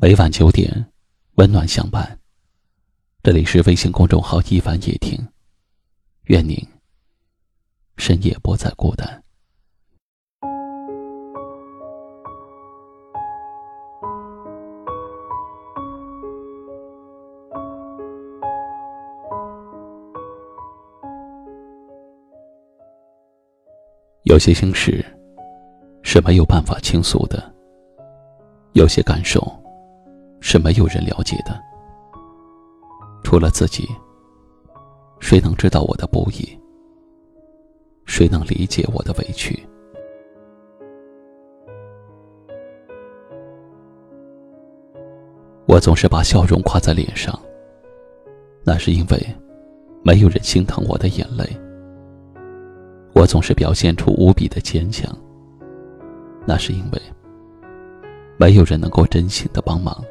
每晚九点，温暖相伴。这里是微信公众号“一凡夜听”，愿您深夜不再孤单。有些心事是没有办法倾诉的，有些感受。是没有人了解的，除了自己。谁能知道我的不易？谁能理解我的委屈？我总是把笑容挂在脸上，那是因为没有人心疼我的眼泪。我总是表现出无比的坚强，那是因为没有人能够真心的帮忙。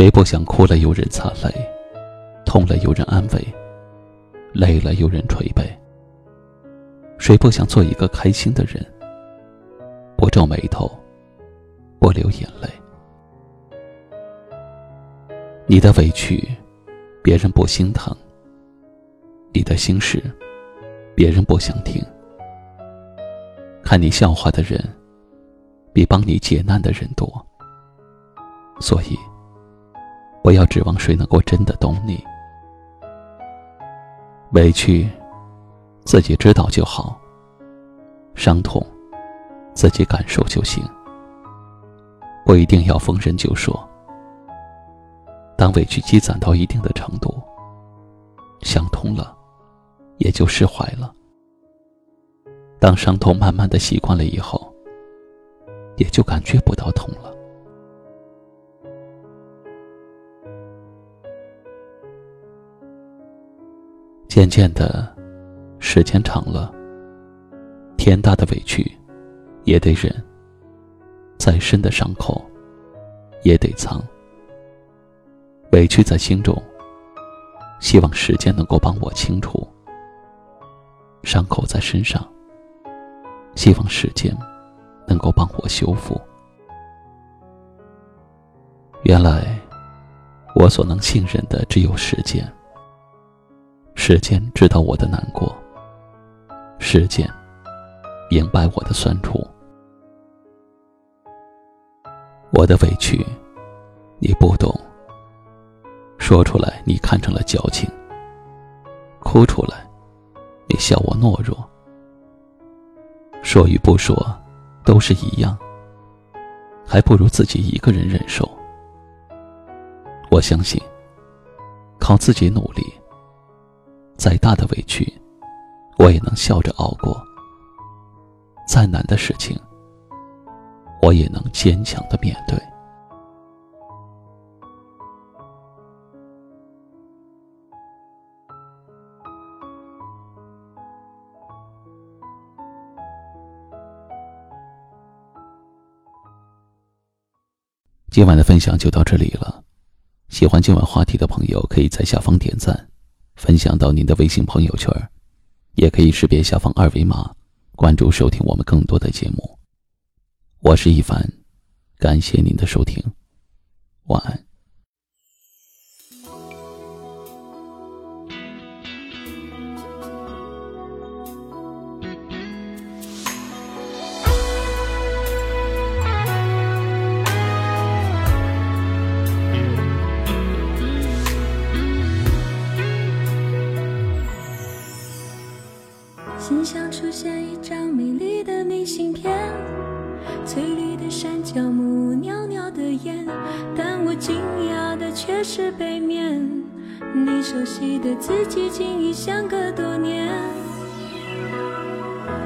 谁不想哭了有人擦泪，痛了有人安慰，累了有人捶背？谁不想做一个开心的人，不皱眉头，不流眼泪？你的委屈，别人不心疼；你的心事，别人不想听。看你笑话的人，比帮你解难的人多，所以。不要指望谁能够真的懂你，委屈自己知道就好，伤痛自己感受就行，不一定要逢人就说。当委屈积攒到一定的程度，想通了，也就释怀了。当伤痛慢慢的习惯了以后，也就感觉不到痛了。渐渐的，时间长了，天大的委屈也得忍，再深的伤口也得藏。委屈在心中，希望时间能够帮我清除；伤口在身上，希望时间能够帮我修复。原来，我所能信任的只有时间。时间知道我的难过，时间明白我的酸楚，我的委屈你不懂，说出来你看成了矫情，哭出来你笑我懦弱，说与不说都是一样，还不如自己一个人忍受。我相信，靠自己努力。再大的委屈，我也能笑着熬过；再难的事情，我也能坚强的面对。今晚的分享就到这里了，喜欢今晚话题的朋友，可以在下方点赞。分享到您的微信朋友圈，也可以识别下方二维码，关注收听我们更多的节目。我是一凡，感谢您的收听，晚安。但我惊讶的却是背面，你熟悉的字迹竟已相隔多年。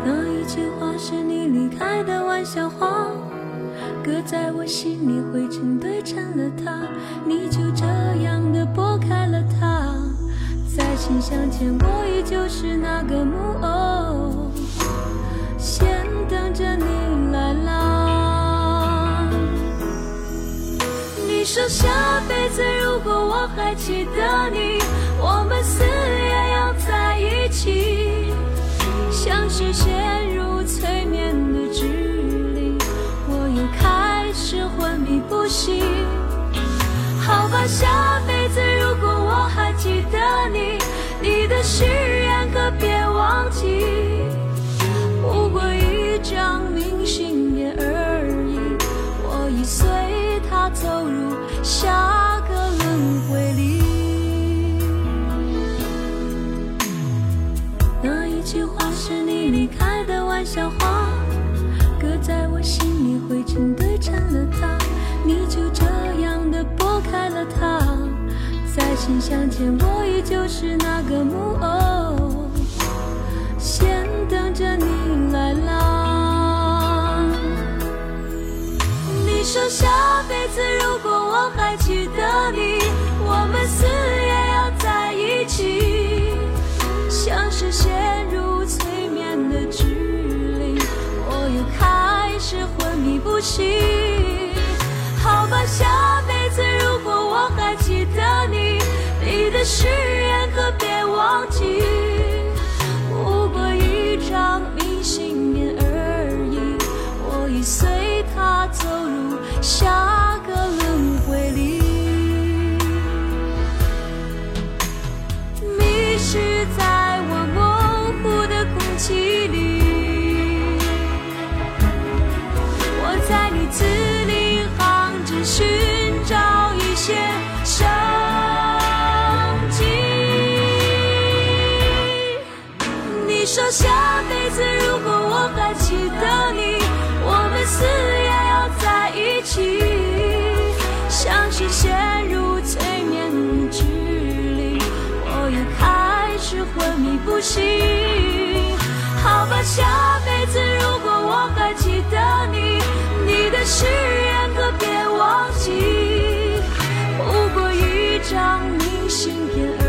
那一句话是你离开的玩笑话，搁在我心里灰尘堆成了塔，你就这样的拨开了它。再次相见，我依旧是那个木偶，先等着你说下辈子如果我还记得你，我们死也要在一起，像是陷入催眠的距离，我又开始昏迷。不醒。好吧，下辈子如果我还记得你，你的誓心里灰尘堆成了塔，你就这样的拨开了它。再次相见，我依旧是那个木偶，先等着你来啦。你说下辈子如果我还记得你，息。好吧，下辈子如果我还记得你，你的誓言可别忘记。说下辈子，如果我还记得你，我们死也要在一起。像是陷入催眠的指，我也开始昏迷不醒。好吧，下辈子，如果我还记得你，你的誓言可别忘记。不过一张明信片。